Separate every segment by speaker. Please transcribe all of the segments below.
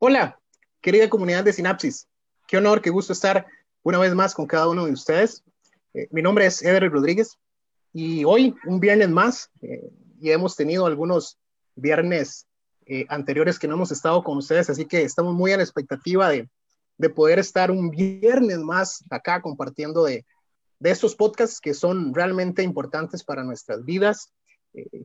Speaker 1: Hola, querida comunidad de Sinapsis. Qué honor, qué gusto estar una vez más con cada uno de ustedes. Eh, mi nombre es Eder Rodríguez y hoy, un viernes más, eh, y hemos tenido algunos viernes eh, anteriores que no hemos estado con ustedes, así que estamos muy a la expectativa de, de poder estar un viernes más acá compartiendo de, de estos podcasts que son realmente importantes para nuestras vidas,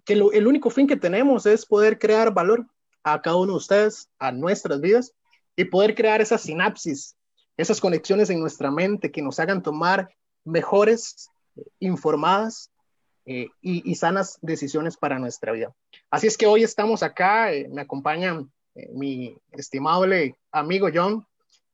Speaker 1: que el único fin que tenemos es poder crear valor a cada uno de ustedes, a nuestras vidas, y poder crear esa sinapsis, esas conexiones en nuestra mente que nos hagan tomar mejores, informadas eh, y, sanas decisiones para nuestra vida. Así es que hoy estamos acá, eh, me acompaña eh, mi estimable amigo John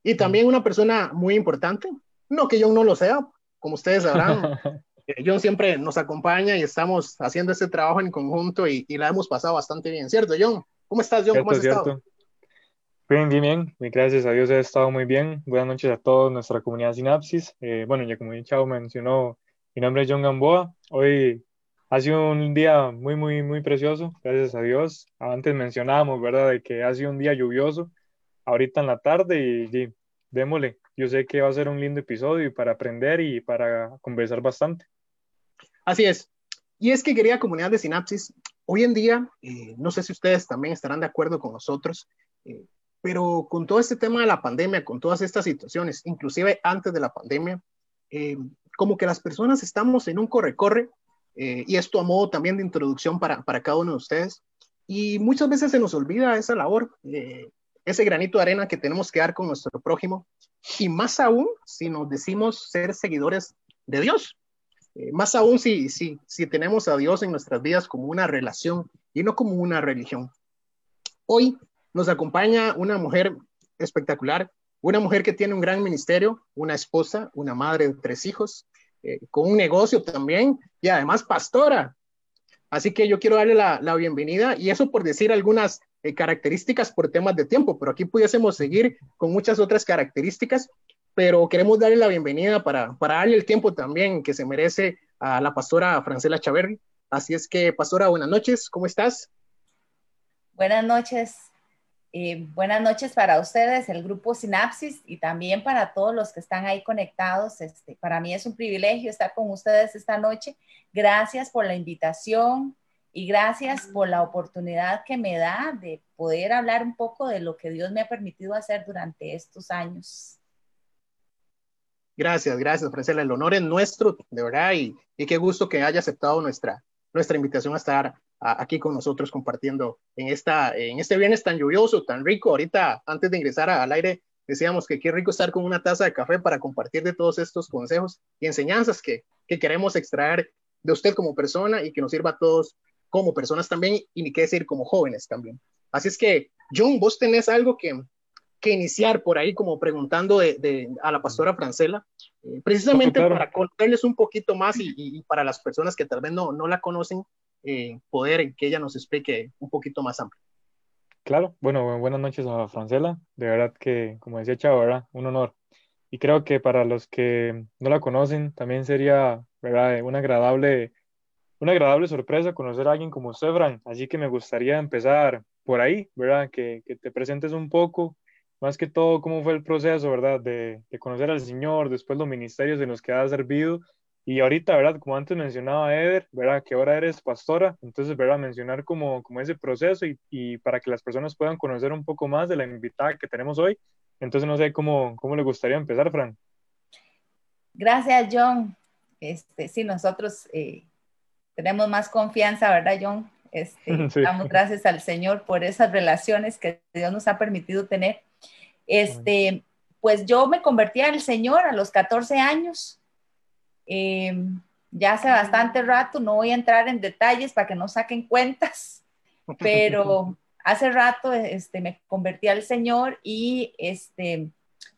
Speaker 1: y también una persona muy importante, no que John no lo sea, como ustedes sabrán. John siempre nos acompaña y estamos haciendo este trabajo en conjunto y, y la hemos pasado bastante bien, ¿cierto, John? ¿Cómo estás, John? ¿Cómo has estado?
Speaker 2: Bien, bien, bien. Gracias a Dios he estado muy bien. Buenas noches a toda nuestra comunidad Sinapsis. Eh, bueno, ya como Chavo mencionó, mi nombre es John Gamboa. Hoy ha sido un día muy, muy, muy precioso, gracias a Dios. Antes mencionábamos, ¿verdad?, de que ha sido un día lluvioso, ahorita en la tarde y, démosle. Yo sé que va a ser un lindo episodio para aprender y para conversar bastante.
Speaker 1: Así es. Y es que querida comunidad de Sinapsis, Hoy en día, eh, no sé si ustedes también estarán de acuerdo con nosotros, eh, pero con todo este tema de la pandemia, con todas estas situaciones, inclusive antes de la pandemia, eh, como que las personas estamos en un corre-corre, y esto a modo también de introducción para, para, cada uno de ustedes, y muchas veces se nos olvida esa labor, ese granito de arena que tenemos que dar con nuestro prójimo, y más aún si nos decimos ser seguidores de Dios. Eh, más aún si, si, si tenemos a Dios en nuestras vidas como una relación y no como una religión. Hoy nos acompaña una mujer espectacular, una mujer que tiene un gran ministerio, una esposa, una madre de tres hijos, eh, con un negocio también y además pastora. Así que yo quiero darle la, la bienvenida y eso por decir algunas eh, características por temas de tiempo, pero aquí pudiésemos seguir con muchas otras características pero queremos darle la bienvenida para, darle el tiempo también que se merece a la pastora Francela Chaverri. Así es que, pastora, buenas noches, ¿cómo estás?
Speaker 3: Buenas noches. Eh, buenas noches para ustedes, el grupo Sinapsis y también para todos los que están ahí conectados. Este, para mí es un privilegio estar con ustedes esta noche. Gracias por la invitación y gracias por la oportunidad que me da de poder hablar un poco de lo que Dios me ha permitido hacer durante estos años.
Speaker 1: Gracias, gracias, Francela. El honor es nuestro, de verdad, y, y qué gusto que haya aceptado nuestra, nuestra invitación a estar aquí con nosotros compartiendo en, esta, en este viernes tan lluvioso, tan rico. Ahorita, antes de ingresar al aire, decíamos que qué rico estar con una taza de café para compartir de todos estos consejos y enseñanzas que, que queremos extraer de usted como persona y que nos sirva a todos como personas también y ni qué decir como jóvenes también. Así es que, John, vos tenés algo que, que iniciar por ahí como preguntando de, a la pastora Francela, eh, precisamente para conocerles un poquito más y, para las personas que tal vez no, no la conocen, eh, poder que ella nos explique un poquito más amplio.
Speaker 2: Claro, bueno, buenas noches a Francela, de verdad que, como decía Chavo, ¿verdad? un honor. Y creo que para los que no la conocen, también sería ¿verdad? una agradable una agradable sorpresa conocer a alguien como usted, Fran. Así que me gustaría empezar por ahí, ¿verdad? Que, que te presentes un poco, más que todo cómo fue el proceso, ¿verdad? De, de, conocer al Señor, después los ministerios en los que has servido. Y ahorita, ¿verdad? Como antes mencionaba Eder, ¿verdad? Que ahora eres pastora. Entonces, ¿verdad? Mencionar como, como ese proceso y, y, para que las personas puedan conocer un poco más de la invitada que tenemos hoy. Entonces, no sé cómo, cómo le gustaría empezar, Fran.
Speaker 3: Gracias, John. Este, sí, nosotros eh, tenemos más confianza, ¿verdad, John? Este, Damos gracias al Señor por esas relaciones que Dios nos ha permitido tener. Este, pues yo me convertí al Señor a los 14 años. Em, ya hace bastante rato, no voy a entrar en detalles para que no saquen cuentas, pero hace rato este, me convertí al Señor y este,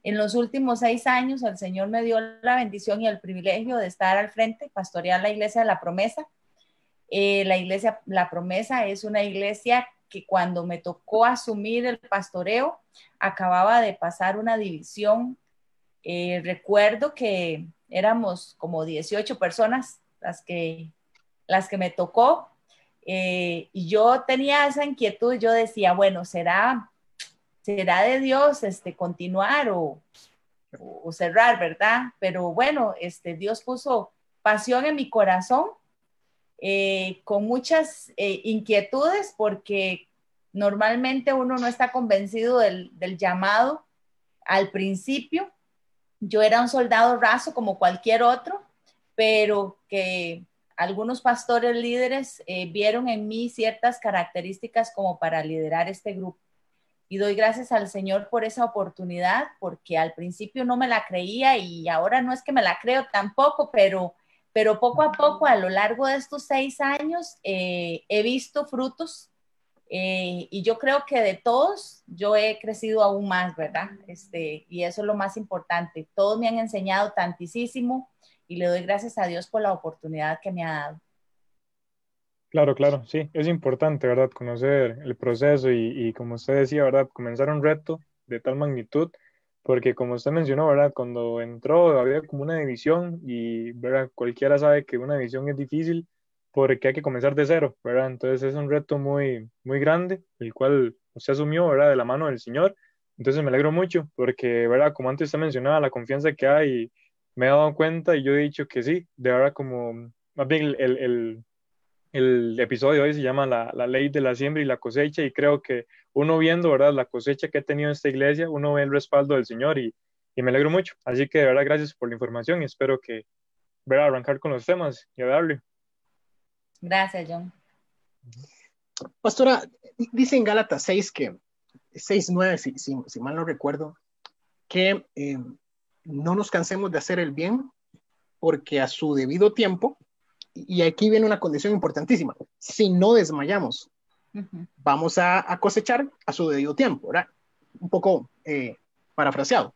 Speaker 3: en los últimos seis años el Señor me dio la bendición y el privilegio de estar al frente, pastorear la iglesia de la promesa. Eh, la iglesia, la promesa es una iglesia que cuando me tocó asumir el pastoreo, acababa de pasar una división. Eh, recuerdo que éramos como 18 personas las que, las que me tocó eh, y yo tenía esa inquietud, yo decía, bueno, será, será de Dios este, continuar o, o, cerrar, ¿verdad? Pero bueno, este, Dios puso pasión en mi corazón, eh, con muchas eh, inquietudes, porque normalmente uno no está convencido del, llamado al principio. Yo era un soldado raso como cualquier otro, pero que algunos pastores líderes eh, vieron en mí ciertas características como para liderar este grupo. Y doy gracias al Señor por esa oportunidad, porque al principio no me la creía y ahora no es que me la creo tampoco, pero, pero poco a poco, a lo largo de estos seis años, eh, he visto frutos eh, y yo creo que de todos yo he crecido aún más, ¿verdad? Este, y eso es lo más importante. Todos me han enseñado tantísimo y le doy gracias a Dios por la oportunidad que me ha dado.
Speaker 2: Claro, claro, sí, es importante, ¿verdad? Conocer el proceso y, y, como usted decía, ¿verdad? Comenzar un reto de tal magnitud, porque como usted mencionó, ¿verdad? Cuando entró había como una división y, ¿verdad? Cualquiera sabe que una división es difícil porque hay que comenzar de cero, ¿verdad? Entonces es un reto muy, muy grande, el cual usted asumió, ¿verdad? De la mano del Señor. Entonces me alegro mucho porque, ¿verdad? Como antes usted mencionaba, la confianza que hay me he dado cuenta y yo he dicho que sí, de ahora como, más bien el, el, el episodio de hoy se llama la, la, ley de la siembra y la cosecha y creo que uno viendo, ¿verdad? La cosecha que ha tenido esta iglesia, uno ve el respaldo del Señor y, y me alegro mucho. Así que de verdad gracias por la información y espero que, ¿verdad? Arrancar con los temas y a darle.
Speaker 3: Gracias, John.
Speaker 1: Pastora, dice en Gálatas 6 que, 6, 9, si, si, si mal no recuerdo, que eh, no nos cansemos de hacer el bien, porque a su debido tiempo, y aquí viene una condición importantísima, si no desmayamos, vamos a, cosechar a su debido tiempo, ¿verdad? Un poco eh, parafraseado.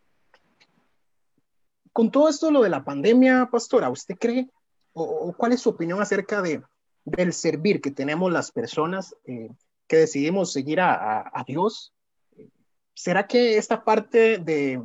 Speaker 1: Con todo esto, lo de la pandemia, pastora, ¿usted cree o, cuál es su opinión acerca de, del servir que tenemos las personas eh, que decidimos seguir a, a Dios? ¿Será que esta parte de,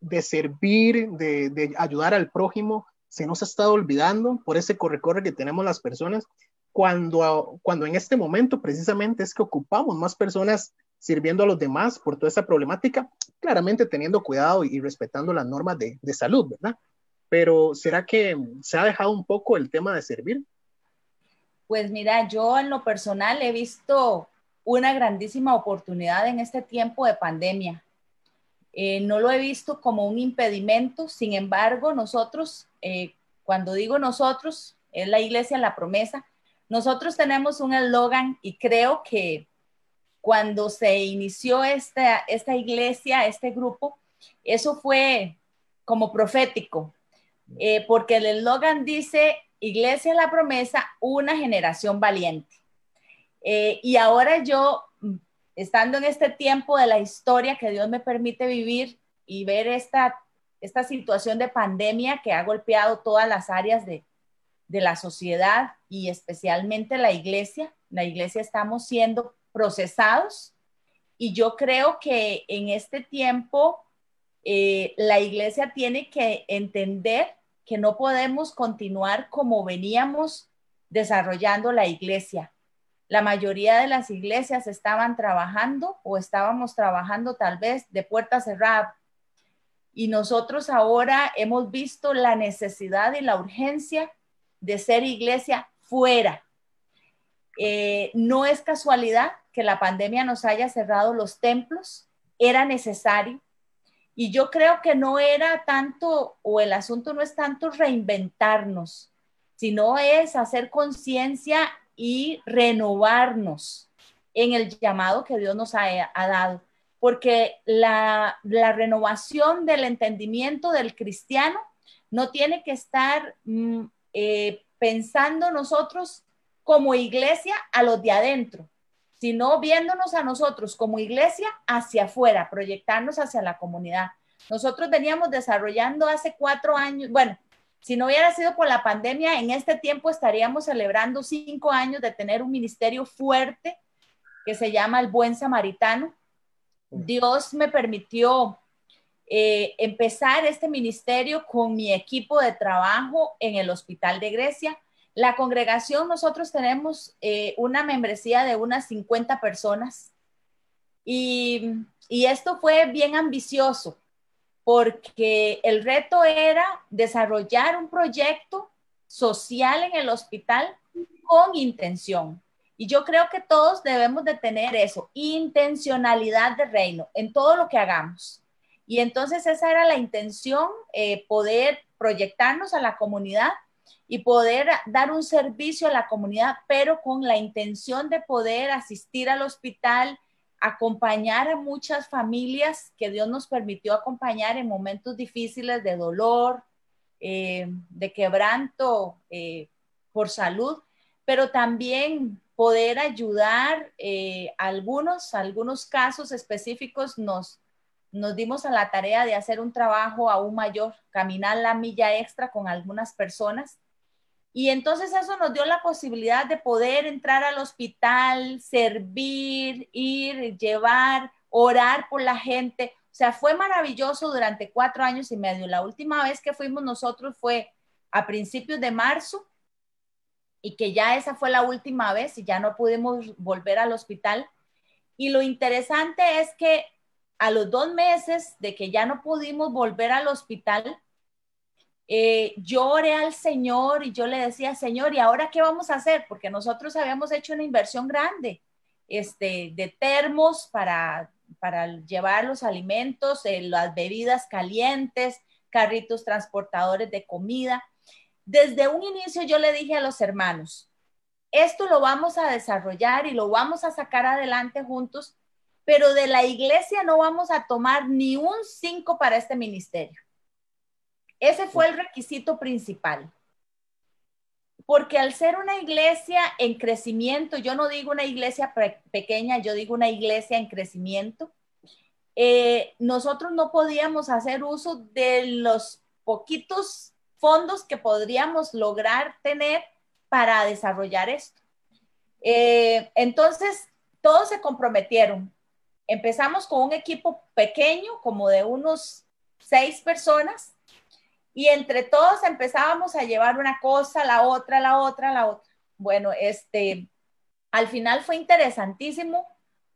Speaker 1: de servir, de, ayudar al prójimo, se nos ha estado olvidando por ese corre-corre que tenemos las personas, cuando, cuando en este momento precisamente es que ocupamos más personas sirviendo a los demás por toda esta problemática, claramente teniendo cuidado y, respetando las normas de, de, salud, ¿verdad? Pero ¿será que se ha dejado un poco el tema de servir?
Speaker 3: Pues mira, yo en lo personal he visto una grandísima oportunidad en este tiempo de pandemia. Eh, no lo he visto como un impedimento, sin embargo, nosotros, eh, cuando digo nosotros, es la iglesia La Promesa, nosotros tenemos un eslogan y creo que cuando se inició esta, esta iglesia, este grupo, eso fue como profético, eh, porque el eslogan dice, Iglesia La Promesa, una generación valiente. y ahora yo estando en este tiempo de la historia que Dios me permite vivir y ver esta, esta situación de pandemia que ha golpeado todas las áreas de, de la sociedad y especialmente la iglesia, la iglesia estamos siendo procesados. Y yo creo que en este tiempo eh, la iglesia tiene que entender que no podemos continuar como veníamos desarrollando la iglesia la mayoría de las iglesias estaban trabajando o estábamos trabajando tal vez de puerta cerrada. Y nosotros ahora hemos visto la necesidad y la urgencia de ser iglesia fuera. Eh, no es casualidad que la pandemia nos haya cerrado los templos, era necesario. Y yo creo que no era tanto, o el asunto no es tanto reinventarnos, sino es hacer conciencia y renovarnos en el llamado que Dios nos ha, dado. Porque la, renovación del entendimiento del cristiano no tiene que estar mm, eh, pensando nosotros como iglesia a los de adentro, sino viéndonos a nosotros como iglesia hacia afuera, proyectarnos hacia la comunidad. Nosotros veníamos desarrollando hace cuatro años, bueno, si no hubiera sido por la pandemia, en este tiempo estaríamos celebrando cinco años de tener un ministerio fuerte que se llama el Buen Samaritano. Dios me permitió eh, empezar este ministerio con mi equipo de trabajo en el Hospital de Grecia. La congregación, nosotros tenemos eh, una membresía de unas 50 personas Y, y esto fue bien ambicioso porque el reto era desarrollar un proyecto social en el hospital con intención. Y yo creo que todos debemos de tener eso, intencionalidad de reino en todo lo que hagamos. Y entonces esa era la intención, eh, poder proyectarnos a la comunidad y poder dar un servicio a la comunidad, pero con la intención de poder asistir al hospital, acompañar a muchas familias que Dios nos permitió acompañar en momentos difíciles de dolor, eh, de quebranto eh, por salud, pero también poder ayudar eh, algunos, algunos casos específicos nos, nos dimos a la tarea de hacer un trabajo aún mayor, caminar la milla extra con algunas personas. Y entonces eso nos dio la posibilidad de poder entrar al hospital, servir, ir, llevar, orar por la gente. O sea, fue maravilloso durante cuatro años y medio. La última vez que fuimos nosotros fue a principios de marzo y que ya esa fue la última vez y ya no pudimos volver al hospital. Y lo interesante es que a los dos meses de que ya no pudimos volver al hospital, eh, yo oré al Señor y yo le decía, Señor, ¿y ahora qué vamos a hacer? Porque nosotros habíamos hecho una inversión grande este, de termos para, para llevar los alimentos, eh, las bebidas calientes, carritos transportadores de comida desde un inicio yo le dije a los hermanos, esto lo vamos a desarrollar y lo vamos a sacar adelante juntos, pero de la iglesia no vamos a tomar ni un cinco para este ministerio. Ese fue el requisito principal. Porque al ser una iglesia en crecimiento, yo no digo una iglesia pequeña, yo digo una iglesia en crecimiento, eh, nosotros no podíamos hacer uso de los poquitos fondos que podríamos lograr tener para desarrollar esto. Eh, entonces, todos se comprometieron. Empezamos con un equipo pequeño, como de unos seis personas, y entre todos empezábamos a llevar una cosa, la otra, la otra, la otra. Bueno, este, al final fue interesantísimo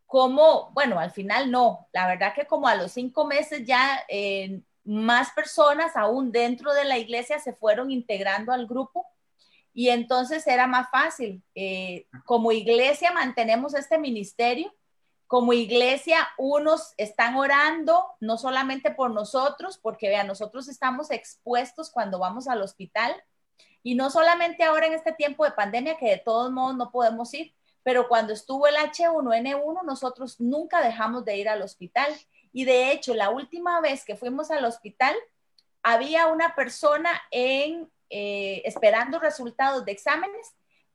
Speaker 3: como, bueno, al final no, la verdad que como a los cinco meses ya eh, más personas aún dentro de la iglesia se fueron integrando al grupo y entonces era más fácil. Eh, como iglesia mantenemos este ministerio, como iglesia unos están orando no solamente por nosotros, porque vean, nosotros estamos expuestos cuando vamos al hospital y no solamente ahora en este tiempo de pandemia que de todos modos no podemos ir, pero cuando estuvo el H1N1 nosotros nunca dejamos de ir al hospital. Y de hecho, la última vez que fuimos al hospital, había una persona en, eh, esperando resultados de exámenes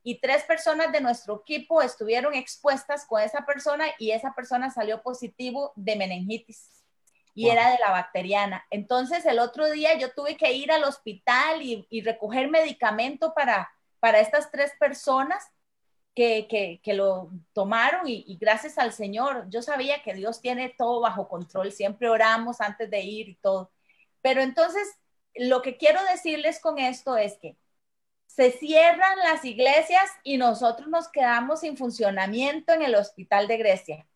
Speaker 3: y tres personas de nuestro equipo estuvieron expuestas con esa persona y esa persona salió positivo de meningitis y era de la bacteriana. Entonces el otro día yo tuve que ir al hospital y, y recoger medicamento para, para estas tres personas que, lo tomaron y, gracias al Señor, yo sabía que Dios tiene todo bajo control, siempre oramos antes de ir y todo. Pero entonces, lo que quiero decirles con esto es que se cierran las iglesias y nosotros nos quedamos sin funcionamiento en el hospital de Grecia.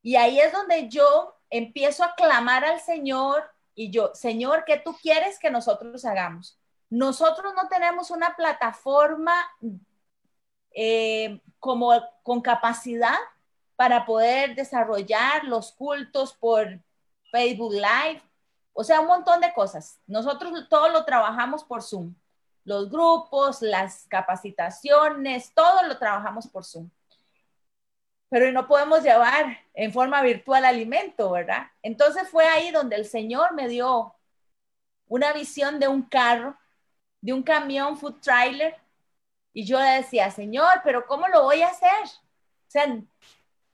Speaker 3: Y ahí es donde yo empiezo a clamar al Señor y yo, Señor, ¿qué tú quieres que nosotros hagamos? Nosotros no tenemos una plataforma eh, como con capacidad para poder desarrollar los cultos por Facebook Live, o sea, un montón de cosas. Nosotros todo lo trabajamos por Zoom. Los grupos, las capacitaciones, todo lo trabajamos por Zoom. Pero no podemos llevar en forma virtual alimento, ¿verdad? Entonces fue ahí donde el Señor me dio una visión de un carro, de un camión food trailer y yo decía, Señor, pero ¿cómo lo voy a hacer? O sea,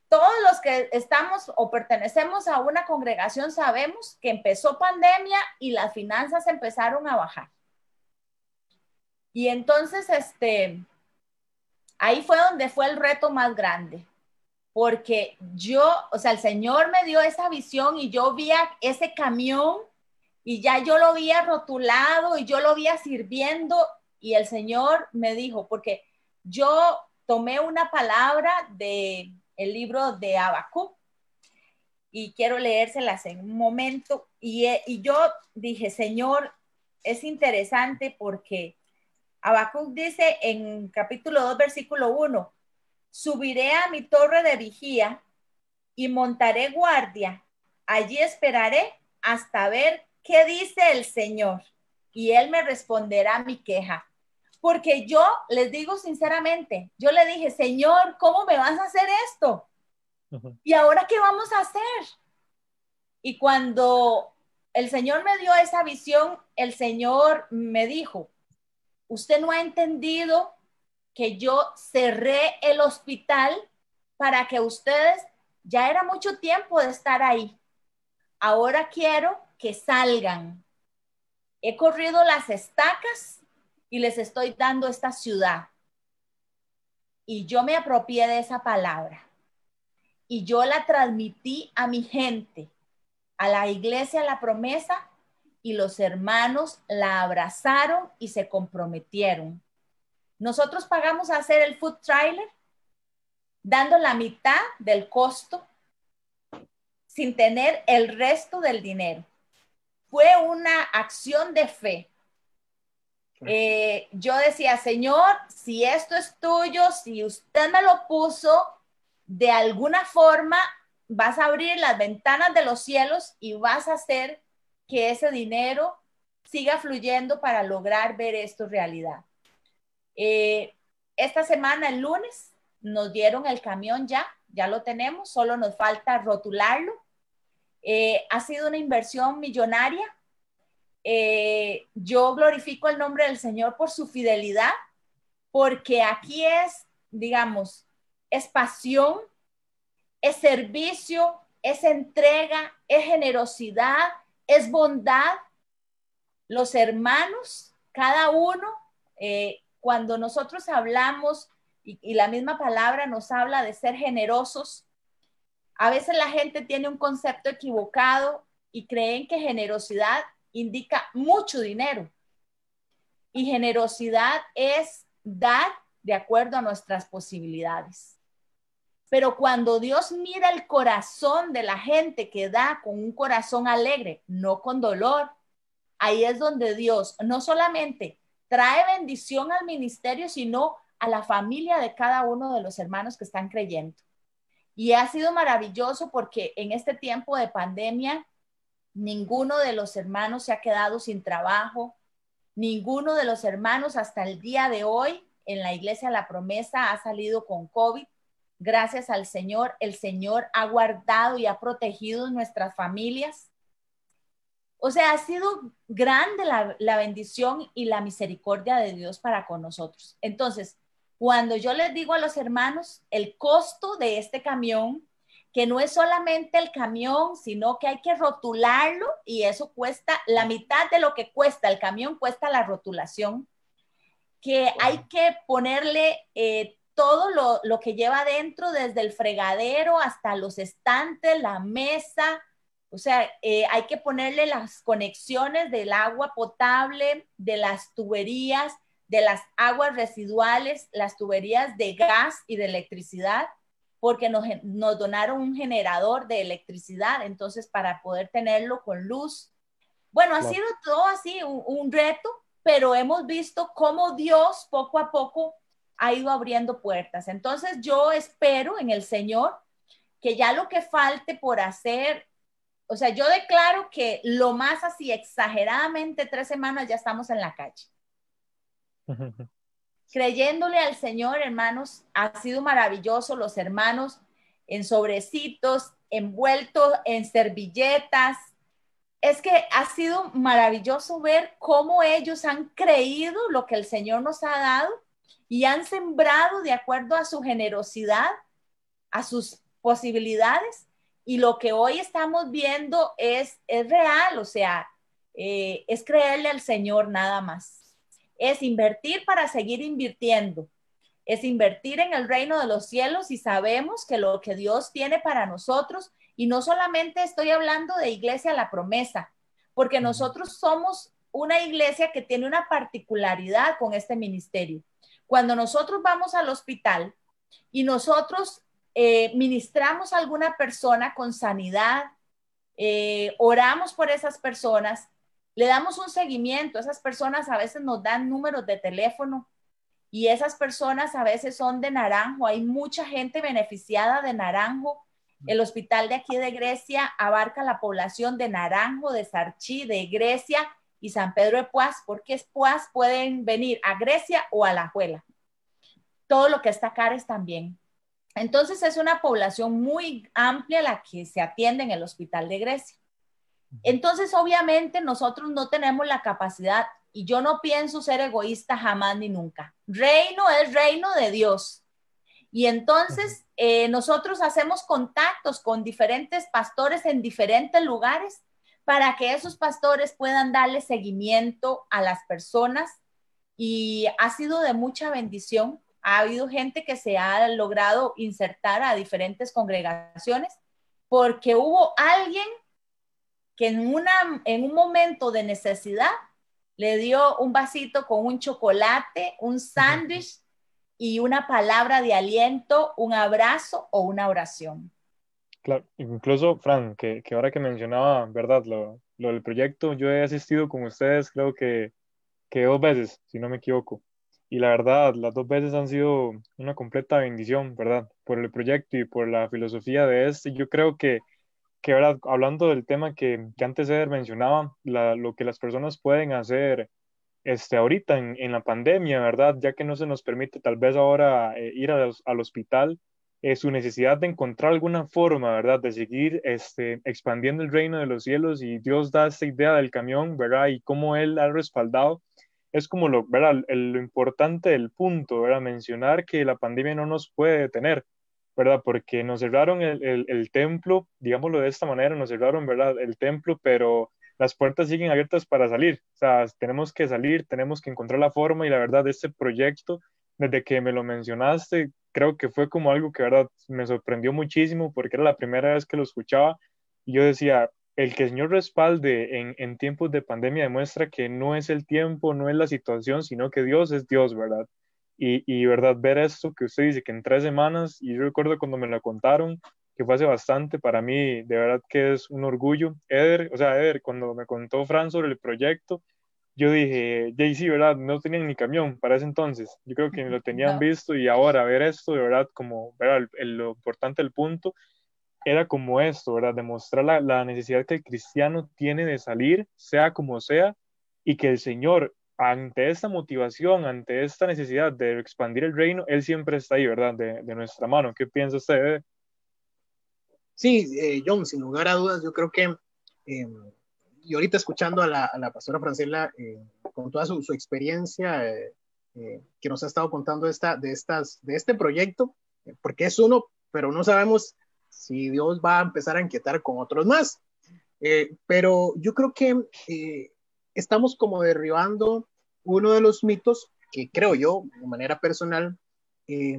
Speaker 3: todos los que estamos o pertenecemos a una congregación sabemos que empezó pandemia y las finanzas empezaron a bajar. Y entonces, este, ahí fue donde fue el reto más grande, porque yo, o sea, el Señor me dio esa visión y yo vi ese camión y ya yo lo había rotulado y yo lo había sirviendo y el Señor me dijo, porque yo tomé una palabra de el libro de Habacuc y quiero leérselas en un momento. Y, y yo dije, Señor, es interesante porque Habacuc dice en capítulo 2, versículo 1, subiré a mi torre de vigía y montaré guardia. Allí esperaré hasta ver qué dice el Señor. Y él me responderá mi queja. Porque yo les digo sinceramente, yo le dije, Señor, ¿cómo me vas a hacer esto? ¿Y ahora qué vamos a hacer? Y cuando el Señor me dio esa visión, el Señor me dijo, usted no ha entendido que yo cerré el hospital para que ustedes, ya era mucho tiempo de estar ahí. Ahora quiero que salgan. He corrido las estacas y les estoy dando esta ciudad. Y yo me apropié de esa palabra y yo la transmití a mi gente, a la iglesia, la promesa, y los hermanos la abrazaron y se comprometieron. Nosotros pagamos a hacer el food trailer dando la mitad del costo sin tener el resto del dinero. Fue una acción de fe. Eh, yo decía, Señor, si esto es tuyo, si usted me lo puso, de alguna forma vas a abrir las ventanas de los cielos y vas a hacer que ese dinero siga fluyendo para lograr ver esto realidad. Eh, esta semana, el lunes, nos dieron el camión ya, ya lo tenemos, solo nos falta rotularlo. Eh, ha sido una inversión millonaria. Eh, yo glorifico el nombre del Señor por su fidelidad, porque aquí es, digamos, es pasión, es servicio, es entrega, es generosidad, es bondad. Los hermanos, cada uno, eh, cuando nosotros hablamos y, la misma palabra nos habla de ser generosos, a veces la gente tiene un concepto equivocado y creen que generosidad indica mucho dinero. Y generosidad es dar de acuerdo a nuestras posibilidades. Pero cuando Dios mira el corazón de la gente que da con un corazón alegre, no con dolor, ahí es donde Dios no solamente trae bendición al ministerio, sino a la familia de cada uno de los hermanos que están creyendo. Y ha sido maravilloso porque en este tiempo de pandemia, ninguno de los hermanos se ha quedado sin trabajo, ninguno de los hermanos hasta el día de hoy en la iglesia La Promesa ha salido con COVID Gracias al Señor, el Señor ha guardado y ha protegido nuestras familias. O sea, ha sido grande la, bendición y la misericordia de Dios para con nosotros. Entonces, cuando yo les digo a los hermanos el costo de este camión, que no es solamente el camión, sino que hay que rotularlo y eso cuesta la mitad de lo que cuesta el camión, cuesta la rotulación, que hay que ponerle eh, todo lo, que lleva dentro, desde el fregadero hasta los estantes, la mesa. O sea, eh, hay que ponerle las conexiones del agua potable, de las tuberías, de las aguas residuales, las tuberías de gas y de electricidad, porque nos, donaron un generador de electricidad, entonces para poder tenerlo con luz. Bueno, ha sido todo así, un reto, pero hemos visto cómo Dios poco a poco ha ido abriendo puertas. Entonces yo espero en el Señor que ya lo que falte por hacer, o sea, yo declaro que lo más así exageradamente tres semanas ya estamos en la calle. Creyéndole al Señor, hermanos, ha sido maravilloso los hermanos en sobrecitos, envueltos en servilletas. Es que ha sido maravilloso ver cómo ellos han creído lo que el Señor nos ha dado y han sembrado de acuerdo a su generosidad, a sus posibilidades. Y lo que hoy estamos viendo es, es real, o sea, eh, es creerle al Señor nada más. Es invertir para seguir invirtiendo. Es invertir en el reino de los cielos y sabemos que lo que Dios tiene para nosotros, y no solamente estoy hablando de iglesia la promesa, porque nosotros somos una iglesia que tiene una particularidad con este ministerio cuando nosotros vamos al hospital y nosotros eh, ministramos a alguna persona con sanidad, eh, oramos por esas personas, le damos un seguimiento, esas personas a veces nos dan números de teléfono y esas personas a veces son de Naranjo, hay mucha gente beneficiada de Naranjo. El hospital de aquí de Grecia abarca la población de Naranjo, de Sarchí, de Grecia y San Pedro de Puas, porque es Puas pueden venir a Grecia o a La Juela. Todo lo que está Cares también. Entonces es una población muy amplia la que se atiende en el Hospital de Grecia. Entonces, obviamente, nosotros no tenemos la capacidad, y yo no pienso ser egoísta jamás ni nunca. Reino es reino de Dios. Y entonces eh, nosotros hacemos contactos con diferentes pastores en diferentes lugares para que esos pastores puedan darle seguimiento a las personas. Y ha sido de mucha bendición ha habido gente que se ha logrado insertar a diferentes congregaciones porque hubo alguien que en, una, en un momento de necesidad le dio un vasito con un chocolate, un sándwich y una palabra de aliento, un abrazo o una oración.
Speaker 2: Claro, incluso, Fran, que, que ahora que mencionaba, ¿verdad? Lo, lo, del proyecto, yo he asistido con ustedes creo que, que dos veces, si no me equivoco y la verdad, las dos veces han sido una completa bendición, ¿verdad? Por el proyecto y por la filosofía de este. Yo creo que, que ¿verdad? hablando del tema que, que antes Eder mencionaba, lo que las personas pueden hacer este, ahorita en, en, la pandemia, ¿verdad? Ya que no se nos permite tal vez ahora eh, ir al hospital, eh, su necesidad de encontrar alguna forma, ¿verdad? De seguir este, expandiendo el reino de los cielos y Dios da esta idea del camión, ¿verdad? Y cómo Él ha respaldado es como lo, ¿verdad? lo importante del punto, ¿verdad? mencionar que la pandemia no nos puede detener, ¿verdad? Porque nos cerraron el, el, templo, digámoslo de esta manera, nos cerraron, ¿verdad? El templo, pero las puertas siguen abiertas para salir, o sea, tenemos que salir, tenemos que encontrar la forma y la verdad, este proyecto, desde que me lo mencionaste, creo que fue como algo que, ¿verdad? Me sorprendió muchísimo porque era la primera vez que lo escuchaba y yo decía, el que el Señor respalde en, en, tiempos de pandemia demuestra que no es el tiempo, no es la situación, sino que Dios es Dios, ¿verdad? Y, y, ¿verdad? Ver esto que usted dice que en tres semanas, y yo recuerdo cuando me lo contaron, que fue hace bastante, para mí de verdad que es un orgullo. Eder, o sea, Eder, cuando me contó Fran sobre el proyecto, yo dije, sí, ¿verdad? No tenían ni camión para ese entonces. Yo creo que lo tenían visto y ahora ver esto, de verdad, como, ¿verdad? lo importante del punto era como esto, ¿verdad? Demostrar la, la, necesidad que el cristiano tiene de salir, sea como sea, y que el Señor, ante esta motivación, ante esta necesidad de expandir el reino, Él siempre está ahí, ¿verdad? De, de nuestra mano. ¿Qué piensa usted?
Speaker 1: Sí, eh, John, sin lugar a dudas, yo creo que, eh, y ahorita escuchando a la, a la pastora Francela, eh, con toda su, experiencia eh, eh, que nos ha estado contando esta, de, estas, de este proyecto, porque es uno, pero no sabemos si Dios va a empezar a inquietar con otros más. Pero yo creo que estamos como derribando uno de los mitos que creo yo, de manera personal, eh,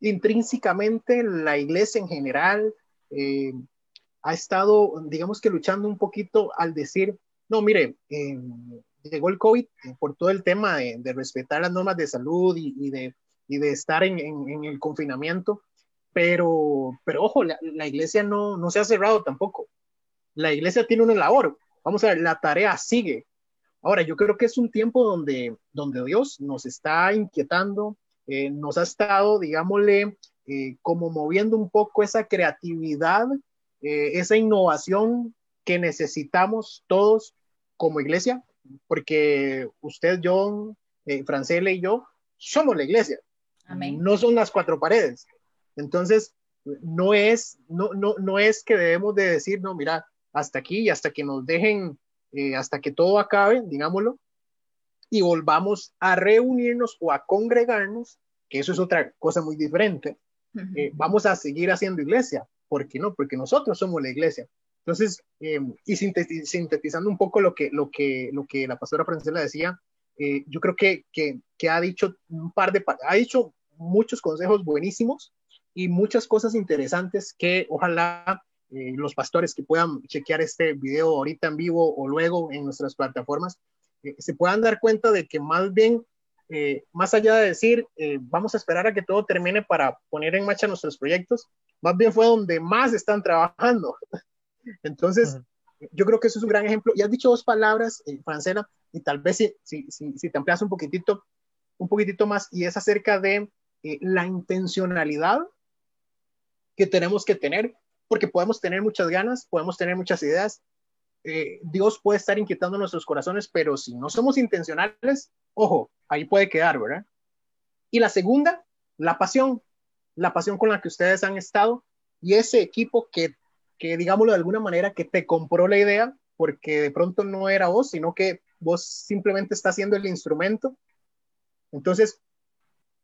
Speaker 1: intrínsecamente la iglesia en general ha estado, digamos que luchando un poquito al decir, no, mire, eh, llegó el COVID por todo el tema de, de, respetar las normas de salud y, y, de, y de, estar en, en, en el confinamiento, pero, pero ojo, la, la, iglesia no, no se ha cerrado tampoco. La iglesia tiene una labor. Vamos a ver, la tarea sigue. Ahora, yo creo que es un tiempo donde, donde Dios nos está inquietando, eh, nos ha estado, digámosle, eh, como moviendo un poco esa creatividad, eh, esa innovación que necesitamos todos como iglesia, porque usted, John, eh, Francela y yo somos la iglesia. Amén. No son las cuatro paredes. Entonces, no es, no, no, no es que debemos de decir, no, mira, hasta aquí y hasta que nos dejen, eh, hasta que todo acabe, digámoslo, y volvamos a reunirnos o a congregarnos, que eso es otra cosa muy diferente. Uh -huh. eh, vamos a seguir haciendo iglesia. ¿Por qué no? Porque nosotros somos la iglesia. Entonces, eh, y sintetizando un poco lo que, lo que, lo que la pastora Francela decía, eh, yo creo que, que, que, ha dicho un par de, ha dicho muchos consejos buenísimos, y muchas cosas interesantes que ojalá eh, los pastores que puedan chequear este video ahorita en vivo o luego en nuestras plataformas eh, se puedan dar cuenta de que más bien eh, más allá de decir, eh, vamos a esperar a que todo termine para poner en marcha nuestros proyectos, más bien fue donde más están trabajando. Entonces, yo creo que eso es un gran ejemplo. Y has dicho dos palabras, eh, Francela, y tal vez si, si, si, te amplias un poquitito, un poquitito más, y es acerca de eh, la intencionalidad que tenemos que tener, porque podemos tener muchas ganas, podemos tener muchas ideas, eh, Dios puede estar inquietando nuestros corazones, pero si no somos intencionales, ojo, ahí puede quedar, ¿verdad? Y la segunda, la pasión, la pasión con la que ustedes han estado y ese equipo que, que digámoslo de alguna manera, que te compró la idea, porque de pronto no era vos, sino que vos simplemente estás haciendo el instrumento. Entonces,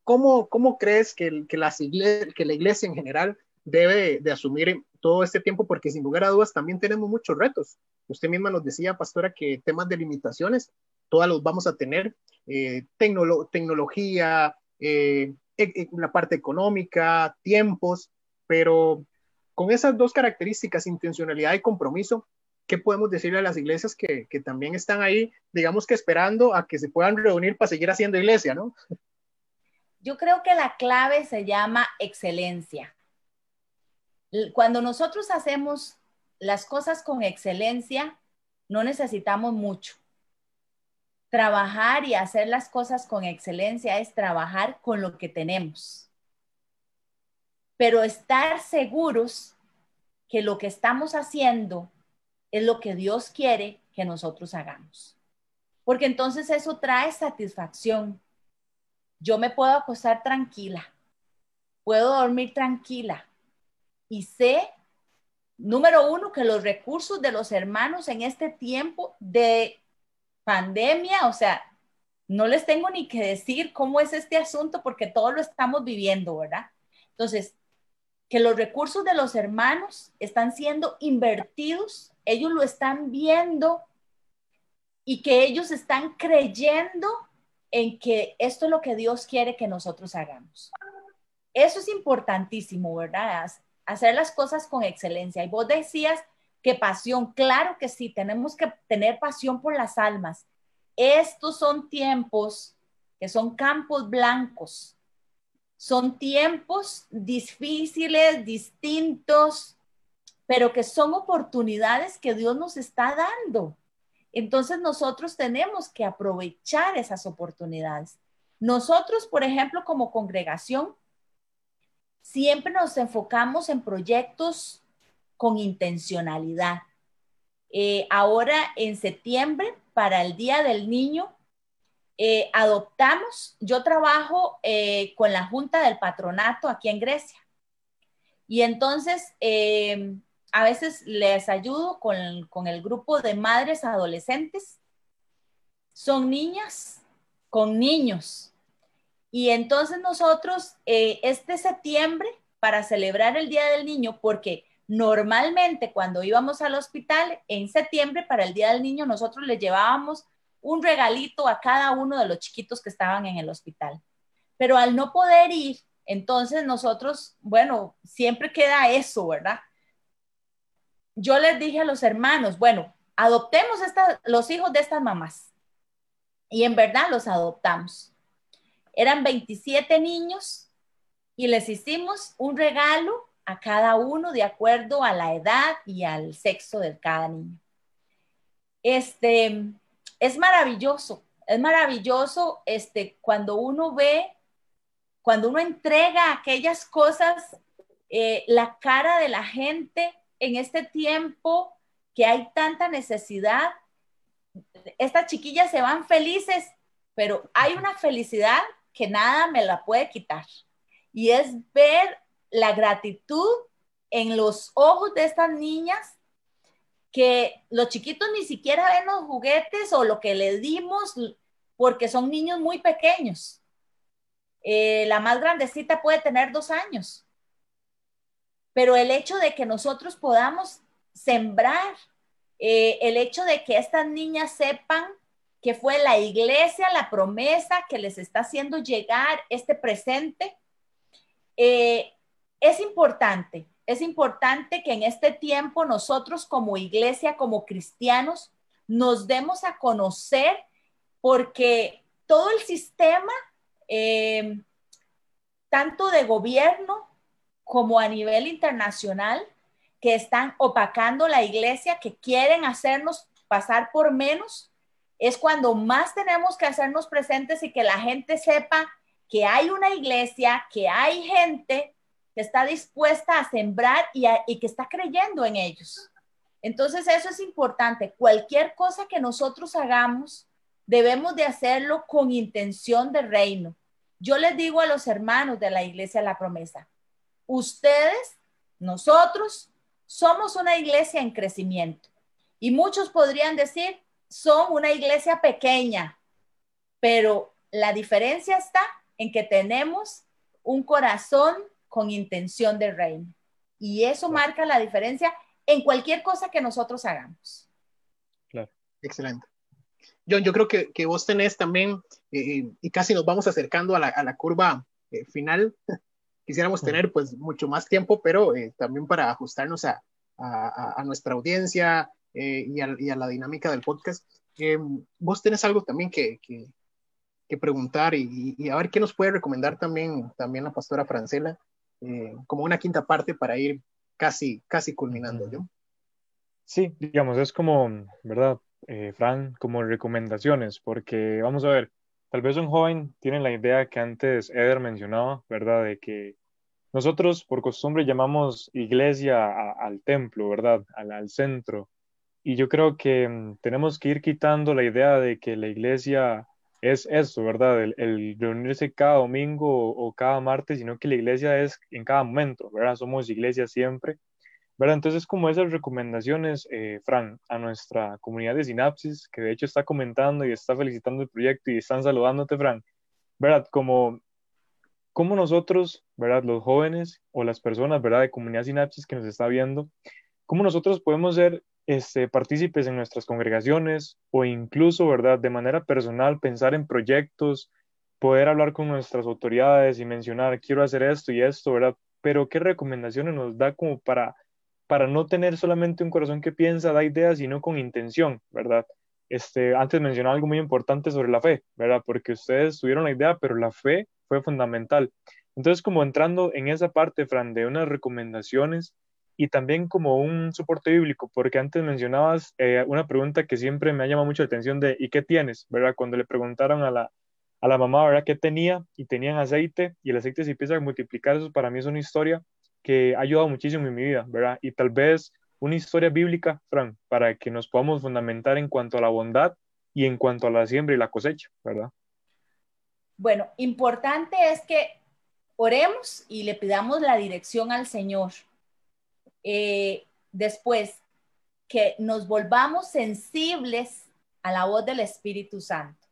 Speaker 1: ¿cómo, cómo crees que, que, las que la iglesia en general debe de asumir todo este tiempo? Porque sin lugar a dudas también tenemos muchos retos. Usted misma nos decía, pastora, que temas de limitaciones, todas los vamos a tener, eh, tecnología, eh, e, e, la parte económica, tiempos, pero con esas dos características, intencionalidad y compromiso, ¿qué podemos decirle a las iglesias que, que, también están ahí, digamos que esperando a que se puedan reunir para seguir haciendo iglesia, ¿no?
Speaker 3: Yo creo que la clave se llama excelencia. Cuando nosotros hacemos las cosas con excelencia, no necesitamos mucho. Trabajar y hacer las cosas con excelencia es trabajar con lo que tenemos. Pero estar seguros que lo que estamos haciendo es lo que Dios quiere que nosotros hagamos. Porque entonces eso trae satisfacción. Yo me puedo acostar tranquila, puedo dormir tranquila y sé número uno, que los recursos de los hermanos en este tiempo de pandemia, o sea, no les tengo ni que decir cómo es este asunto porque todo lo estamos viviendo, ¿verdad? Entonces, que los recursos de los hermanos están siendo invertidos, ellos lo están viendo y que ellos están creyendo en que esto es lo que Dios quiere que nosotros hagamos. Eso es importantísimo, ¿verdad? hacer las cosas con excelencia. Y vos decías que pasión, claro que sí, tenemos que tener pasión por las almas. Estos son tiempos que son campos blancos, son tiempos difíciles, distintos, pero que son oportunidades que Dios nos está dando. Entonces nosotros tenemos que aprovechar esas oportunidades. Nosotros, por ejemplo, como congregación, siempre nos enfocamos en proyectos con intencionalidad. Eh, ahora en septiembre, para el Día del Niño, eh, adoptamos, yo trabajo eh, con la Junta del Patronato aquí en Grecia. Y entonces, a veces les ayudo con, con el grupo de madres adolescentes. Son niñas con niños y entonces nosotros, eh, este septiembre, para celebrar el Día del Niño, porque normalmente cuando íbamos al hospital en septiembre para el Día del Niño, nosotros le llevábamos un regalito a cada uno de los chiquitos que estaban en el hospital. Pero al no poder ir, entonces nosotros, bueno, siempre queda eso, ¿verdad? Yo les dije a los hermanos, bueno, adoptemos los hijos de estas mamás. Y en verdad los adoptamos. Eran 27 niños y les hicimos un regalo a cada uno de acuerdo a la edad y al sexo de cada niño. Este, es maravilloso, es maravilloso este, cuando uno ve, cuando uno entrega aquellas cosas, eh, la cara de la gente en este tiempo que hay tanta necesidad. Estas chiquillas se van felices, pero hay una felicidad que nada me la puede quitar. Y es ver la gratitud en los ojos de estas niñas que los chiquitos ni siquiera ven los juguetes o lo que les dimos porque son niños muy pequeños. Eh, la más grandecita puede tener dos años. Pero el hecho de que nosotros podamos sembrar, eh, el hecho de que estas niñas sepan que fue la iglesia, la promesa que les está haciendo llegar este presente. Eh, es importante, es importante que en este tiempo nosotros como iglesia, como cristianos, nos demos a conocer porque todo el sistema, eh, tanto de gobierno como a nivel internacional, que están opacando la iglesia, que quieren hacernos pasar por menos, es cuando más tenemos que hacernos presentes y que la gente sepa que hay una iglesia, que hay gente que está dispuesta a sembrar y, y que está creyendo en ellos. Entonces eso es importante. Cualquier cosa que nosotros hagamos, debemos de hacerlo con intención de reino. Yo les digo a los hermanos de la iglesia La Promesa, ustedes, nosotros, somos una iglesia en crecimiento. Y muchos podrían decir, son una iglesia pequeña, pero la diferencia está en que tenemos un corazón con intención de reino. Y eso marca la diferencia en cualquier cosa que nosotros hagamos.
Speaker 1: Claro. Excelente. John, yo creo que, que vos tenés también, eh, y casi nos vamos acercando a la, a la curva eh, final, quisiéramos tener pues mucho más tiempo, pero eh, también para ajustarnos a, a, a nuestra audiencia y a, y, a, la dinámica del podcast. vos tenés algo también que, que, que preguntar y, y, a ver qué nos puede recomendar también, también la pastora Francela, como una quinta parte para ir casi, casi culminando, ¿yo?
Speaker 2: Sí, digamos, es como, ¿verdad? eh, Fran, como recomendaciones, porque vamos a ver, tal vez un joven tiene la idea que antes Eder mencionaba, ¿verdad? De que nosotros por costumbre llamamos iglesia al templo, ¿verdad? Al, al, centro. Y yo creo que mm, tenemos que ir quitando la idea de que la iglesia es eso, ¿verdad? El, reunirse cada domingo o, o, cada martes, sino que la iglesia es en cada momento, ¿verdad? Somos iglesia siempre ¿verdad? Entonces, como esas recomendaciones, eh, Fran, a nuestra comunidad de Sinapsis, que de hecho está comentando y está felicitando el proyecto y están saludándote, Fran, ¿verdad? Como, como nosotros, ¿verdad? Los jóvenes o las personas, ¿verdad? De comunidad Sinapsis que nos está viendo, ¿cómo nosotros podemos ser este, partícipes en nuestras congregaciones o incluso, ¿verdad? De manera personal, pensar en proyectos, poder hablar con nuestras autoridades y mencionar, quiero hacer esto y esto, ¿verdad? Pero ¿qué recomendaciones nos da como para para no tener solamente un corazón que piensa, da ideas, sino con intención, ¿verdad? Este, antes mencionaba algo muy importante sobre la fe, ¿verdad? Porque ustedes tuvieron la idea, pero la fe fue fundamental. Entonces, como entrando en esa parte, Fran, de unas recomendaciones y también como un soporte bíblico, porque antes mencionabas eh, una pregunta que siempre me ha llamado mucho la atención de ¿y qué tienes? ¿verdad? Cuando le preguntaron a la, a la mamá, ¿verdad? ¿Qué tenía? Y tenían aceite y el aceite se empieza a multiplicar, eso para mí es una historia que ha ayudado muchísimo en mi vida, ¿verdad? Y tal vez una historia bíblica, Fran, para que nos podamos fundamentar en cuanto a la bondad y en cuanto a la siembra y la cosecha, ¿verdad?
Speaker 3: Bueno, importante es que oremos y le pidamos la dirección al Señor. Eh, después, que nos volvamos sensibles a la voz del Espíritu Santo.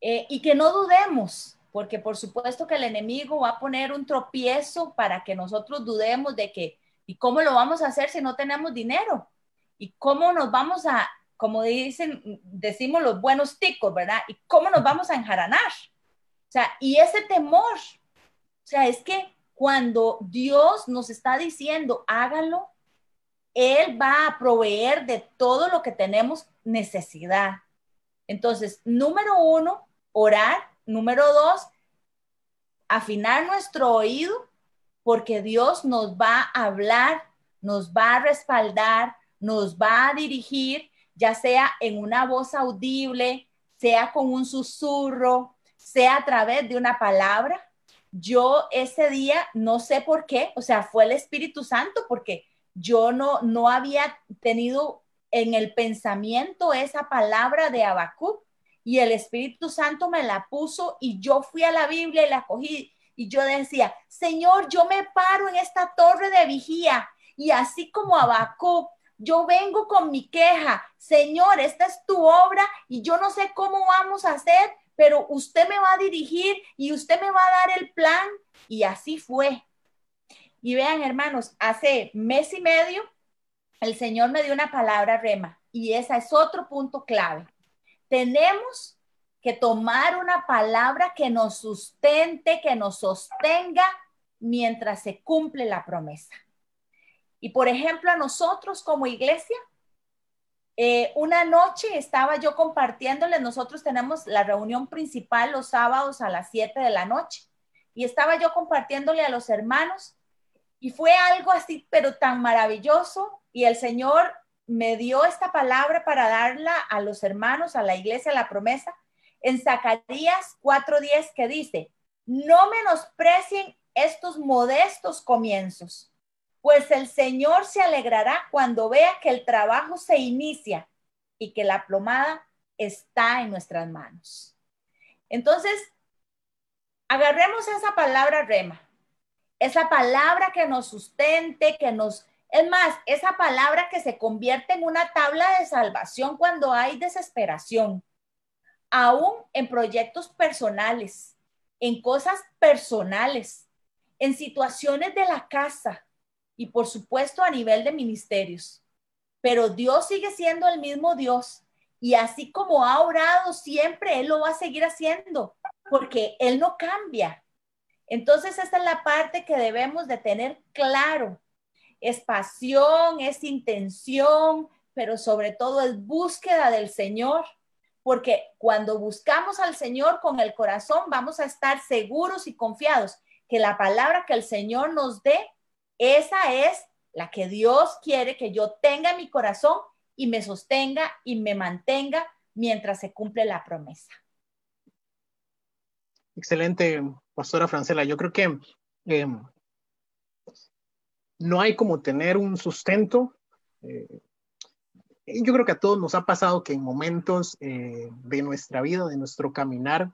Speaker 3: Eh, y que no dudemos, porque por supuesto que el enemigo va a poner un tropiezo para que nosotros dudemos de que, ¿y cómo lo vamos a hacer si no tenemos dinero? ¿Y cómo nos vamos a, como dicen, decimos los buenos ticos, ¿verdad? ¿Y cómo nos vamos a enjaranar? O sea, y ese temor, o sea, es que cuando Dios nos está diciendo, hágalo, Él va a proveer de todo lo que tenemos necesidad. Entonces, número uno, orar Número dos, afinar nuestro oído porque Dios nos va a hablar, nos va a respaldar, nos va a dirigir, ya sea en una voz audible, sea con un susurro, sea a través de una palabra. Yo ese día no sé por qué, o sea, fue el Espíritu Santo porque yo no, no había tenido en el pensamiento esa palabra de Habacuc y el Espíritu Santo me la puso y yo fui a la Biblia y la cogí y yo decía, Señor, yo me paro en esta torre de vigía y así como Abacú, yo vengo con mi queja, Señor, esta es tu obra y yo no sé cómo vamos a hacer, pero usted me va a dirigir y usted me va a dar el plan y así fue. Y vean, hermanos, hace mes y medio el Señor me dio una palabra rema y esa es otro punto clave tenemos que tomar una palabra que nos sustente, que nos sostenga mientras se cumple la promesa. Y por ejemplo, a nosotros como iglesia, Eh, una noche estaba yo compartiéndole, nosotros tenemos la reunión principal los sábados a las 7 de la noche y estaba yo compartiéndole a los hermanos y fue algo así, pero tan maravilloso y el Señor me dio esta palabra para darla a los hermanos, a la iglesia, la promesa, en Zacarías 4:10 que dice, no menosprecien estos modestos comienzos pues el Señor se alegrará cuando vea que el trabajo se inicia y que la plomada está en nuestras manos. Entonces, agarremos esa palabra rema, esa palabra que nos sustente, que nos... Es más, esa palabra que se convierte en una tabla de salvación cuando hay desesperación, aún en proyectos personales, en cosas personales, en situaciones de la casa, y por supuesto a nivel de ministerios. Pero Dios sigue siendo el mismo Dios y así como ha orado siempre, Él lo va a seguir haciendo porque Él no cambia. Entonces esta es la parte que debemos de tener claro. Es pasión, es intención, pero sobre todo es búsqueda del Señor, porque cuando buscamos al Señor con el corazón vamos a estar seguros y confiados que la palabra que el Señor nos dé esa es la que Dios quiere que yo tenga en mi corazón y me sostenga y me mantenga mientras se cumple la promesa.
Speaker 1: Excelente, Pastora Francela. Yo creo que eh, no hay como tener un sustento. Eh, yo creo que a todos nos ha pasado que en momentos eh, de nuestra vida, de nuestro caminar,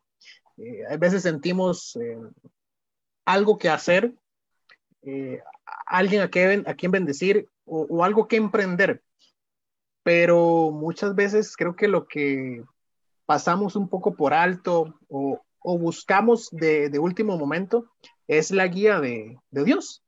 Speaker 1: a veces sentimos algo que hacer, alguien a quien, bendecir o, algo que emprender. Pero muchas veces creo que lo que pasamos un poco por alto o, buscamos de, último momento es la guía de, Dios.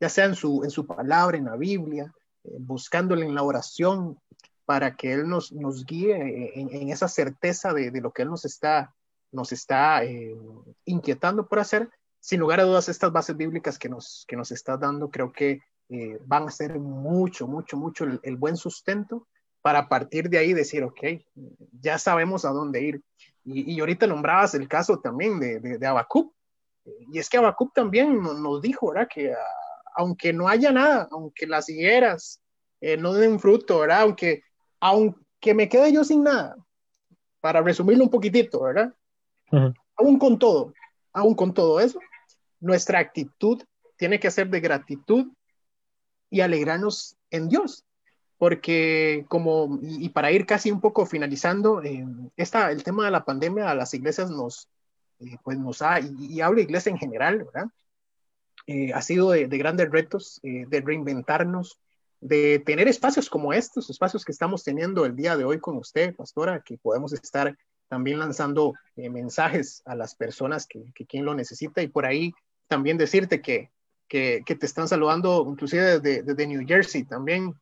Speaker 1: Ya sea en su, en su palabra, en la Biblia, eh, buscándole en la oración para que Él nos, nos guíe en, esa certeza de, lo que Él nos está, nos está eh, inquietando por hacer sin lugar a dudas, estas bases bíblicas que nos, que nos estás dando, creo que eh, van a ser mucho, mucho, mucho el, buen sustento para partir de ahí decir, ok, ya sabemos a dónde ir. Y, y ahorita nombrabas el caso también de, de, de Y es que Habacuc también nos, dijo, ¿verdad? Que ah, aunque no haya nada, aunque las higueras eh, no den fruto, ¿verdad? Aunque, aunque me quede yo sin nada, para resumirlo un poquitito, ¿verdad? Aún con todo, aún con todo eso, nuestra actitud tiene que ser de gratitud y alegrarnos en Dios. Porque como, y, para ir casi un poco finalizando, eh, el tema de la pandemia a las iglesias nos, eh, pues nos ha, y, hablo de iglesia en general, ¿verdad? Eh, ha sido de, grandes retos, de reinventarnos, de tener espacios como estos, espacios que estamos teniendo el día de hoy con usted, pastora, que podemos estar también lanzando mensajes a las personas que, que quien lo necesita y por ahí también decirte que, que, te están saludando, inclusive desde, New Jersey, también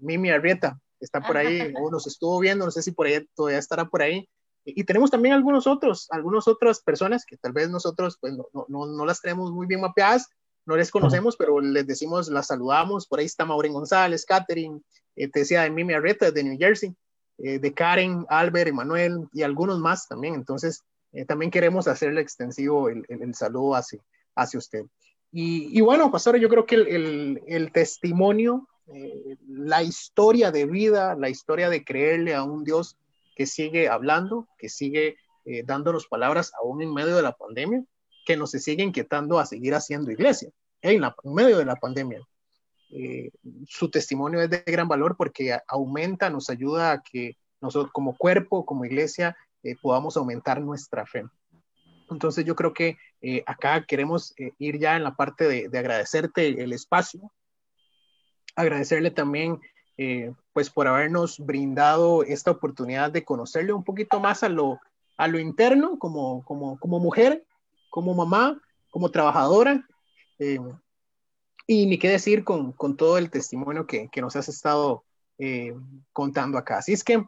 Speaker 1: Mimi Arrieta está por ahí, o nos estuvo viendo, no sé si por ahí todavía estará por ahí. Y, tenemos también algunos otros, algunas otras personas que tal vez nosotros pues no, no, no las tenemos muy bien mapeadas, no les conocemos, pero les decimos, las saludamos. Por ahí está Maureen González, Catherine, eh, te decía de Mimi Arrieta de New Jersey, eh, de Karen, Albert, Emanuel y algunos más también. Entonces, eh, también queremos hacerle extensivo el, el, el saludo hacia, hacia usted. Y, bueno, pastor, yo creo que el, testimonio, eh, la historia de vida, la historia de creerle a un Dios que sigue hablando, que sigue eh, dándonos palabras aún en medio de la pandemia, que nos sigue inquietando a seguir haciendo iglesia en, medio de la pandemia. Eh, su testimonio es de gran valor porque aumenta, nos ayuda a que nosotros como cuerpo, como iglesia, podamos aumentar nuestra fe. Entonces yo creo que eh, acá queremos eh, ir ya en la parte de, agradecerte el espacio, agradecerle también eh, pues por habernos brindado esta oportunidad de conocerle un poquito más a lo, a lo interno como, como, como mujer, como mamá, como trabajadora. y ni qué decir con, con todo el testimonio que, que nos has estado contando acá. Así es que,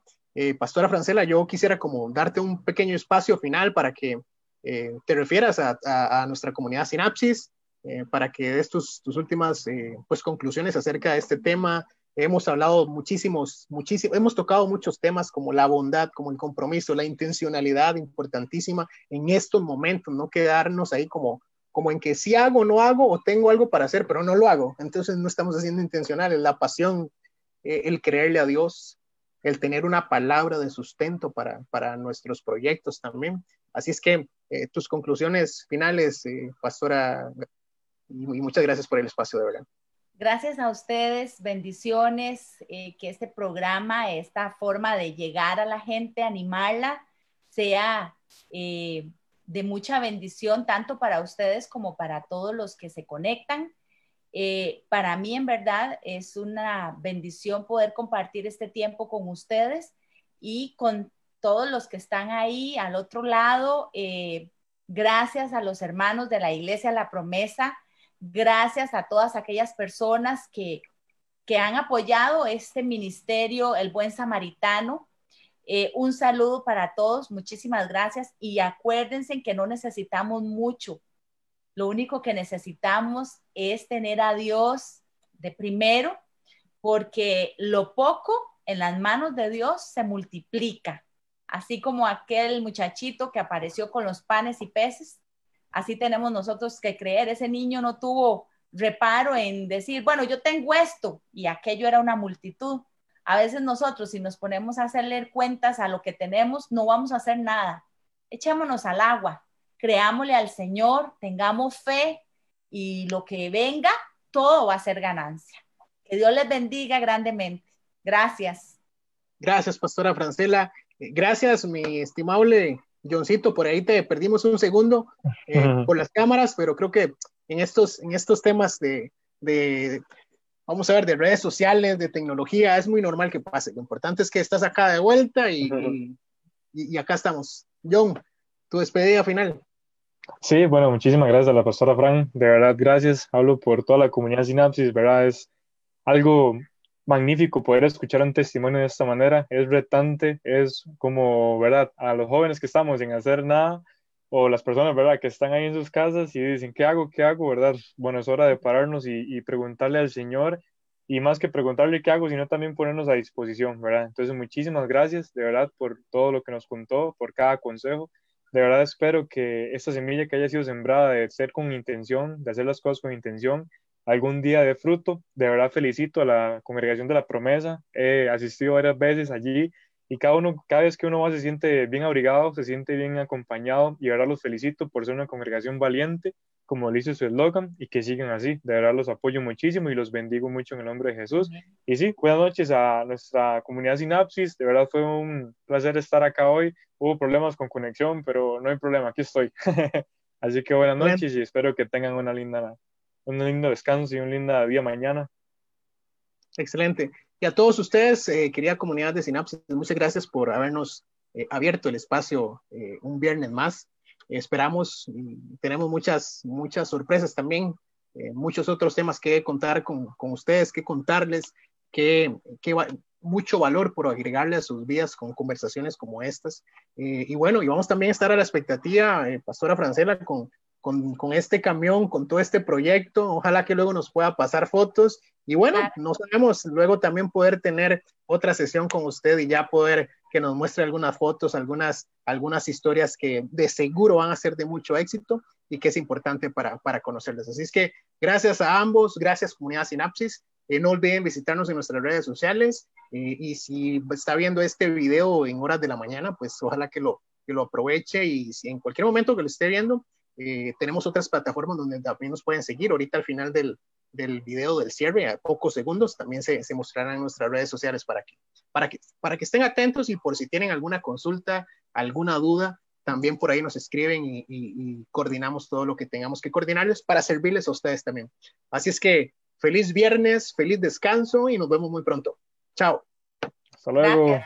Speaker 1: Pastora Francela, yo quisiera como darte un pequeño espacio final para que eh, te refieras a, nuestra comunidad Sinapsis eh, para que des tus, últimas eh, pues, conclusiones acerca de este tema, hemos hablado muchísimos, muchísimos, hemos tocado muchos temas como la bondad, como el compromiso, la intencionalidad importantísima en estos momentos, no quedarnos ahí como, como en que si hago, no hago o tengo algo para hacer, pero no lo hago. Entonces no estamos haciendo intencionales, la pasión, el creerle a Dios, el tener una palabra de sustento para, para nuestros proyectos también. Así es que eh, tus conclusiones finales, eh, Pastora, y, muchas gracias por el espacio, de verdad.
Speaker 3: Gracias a ustedes, bendiciones, eh, que este programa, esta forma de llegar a la gente, animarla, sea de mucha bendición tanto para ustedes como para todos los que se conectan. para mí, en verdad, es una bendición poder compartir este tiempo con ustedes y con todos los que están ahí al otro lado. Eh, gracias a los hermanos de la Iglesia La Promesa. Gracias a todas aquellas personas que, que han apoyado este ministerio, el Buen Samaritano. Eh, un saludo para todos, muchísimas gracias y acuérdense que no necesitamos mucho. Lo único que necesitamos es tener a Dios de primero, porque lo poco en las manos de Dios se multiplica así como aquel muchachito que apareció con los panes y peces, así tenemos nosotros que creer. Ese niño no tuvo reparo en decir, bueno, yo tengo esto y aquello era una multitud. A veces nosotros, si nos ponemos a hacerle cuentas a lo que tenemos, no vamos a hacer nada. Echémonos al agua, creámosle al Señor, tengamos fe y lo que venga, todo va a ser ganancia. Que Dios les bendiga grandemente. Gracias.
Speaker 1: Gracias, Pastora Francela. Gracias, mi estimable Johncito, por ahí te perdimos un segundo eh, por las cámaras, pero creo que en estos, en estos temas de, vamos a ver, de redes sociales, de tecnología, es muy normal que pase. Lo importante es que estás acá de vuelta y, y, acá estamos. John, tu despedida final.
Speaker 2: Sí, bueno, muchísimas gracias a la pastora Fran. De verdad, gracias. Hablo por toda la comunidad Sinapsis, ¿verdad? Es algo magnífico poder escuchar un testimonio de esta manera. Es retante, es como, ¿verdad? A los jóvenes que estamos sin hacer nada o las personas, ¿verdad? Que están ahí en sus casas y dicen, ¿qué hago? ¿Qué hago? ¿Verdad? Bueno, es hora de pararnos y, preguntarle al Señor y más que preguntarle qué hago, sino también ponernos a disposición, ¿verdad? Entonces, muchísimas gracias, de verdad, por todo lo que nos contó, por cada consejo. De verdad espero que esta semilla que haya sido sembrada de ser con intención, de hacer las cosas con intención, algún día de fruto. De verdad felicito a la congregación de la promesa. He asistido varias veces allí y cada, uno, cada vez que uno va se siente bien abrigado, se siente bien acompañado y de verdad los felicito por ser una congregación valiente, como dice su eslogan, y que sigan así. De verdad los apoyo muchísimo y los bendigo mucho en el nombre de Jesús. Y sí, buenas noches a nuestra comunidad Sinapsis. De verdad fue un placer estar acá hoy. Hubo problemas con conexión, pero no hay problema, aquí estoy. así que buenas noches y espero que tengan una linda un lindo descanso y un linda día mañana.
Speaker 1: Excelente. Y a todos ustedes, eh, querida comunidad de Sinapsis, muchas gracias por habernos eh, abierto el espacio eh, un viernes más. esperamos, tenemos muchas, muchas sorpresas también, muchos otros temas que contar con, con ustedes, que contarles, que, que mucho valor por agregarle a sus vidas con conversaciones como estas. y bueno, y vamos también a estar a la expectativa, Pastora Francela, con con, con, este camión, con todo este proyecto. Ojalá que luego nos pueda pasar fotos. Y bueno, no sabemos luego también poder tener otra sesión con usted y ya poder que nos muestre algunas fotos, algunas, algunas historias que de seguro van a ser de mucho éxito y que es importante para, para conocerles. Así es que gracias a ambos, gracias comunidad Sinapsis. Eh, no olviden visitarnos en nuestras redes sociales eh, y si está viendo este video en horas de la mañana, pues ojalá que lo, que lo aproveche y si en cualquier momento que lo esté viendo, eh, tenemos otras plataformas donde también nos pueden seguir. Ahorita al final del, del video del cierre, a pocos segundos, también se, se mostrarán en nuestras redes sociales para que, para, que, para que estén atentos y por si tienen alguna consulta, alguna duda, también por ahí nos escriben y, y, coordinamos todo lo que tengamos que coordinarles para servirles a ustedes también. Así es que feliz viernes, feliz descanso y nos vemos muy pronto. Chao.
Speaker 2: Hasta luego.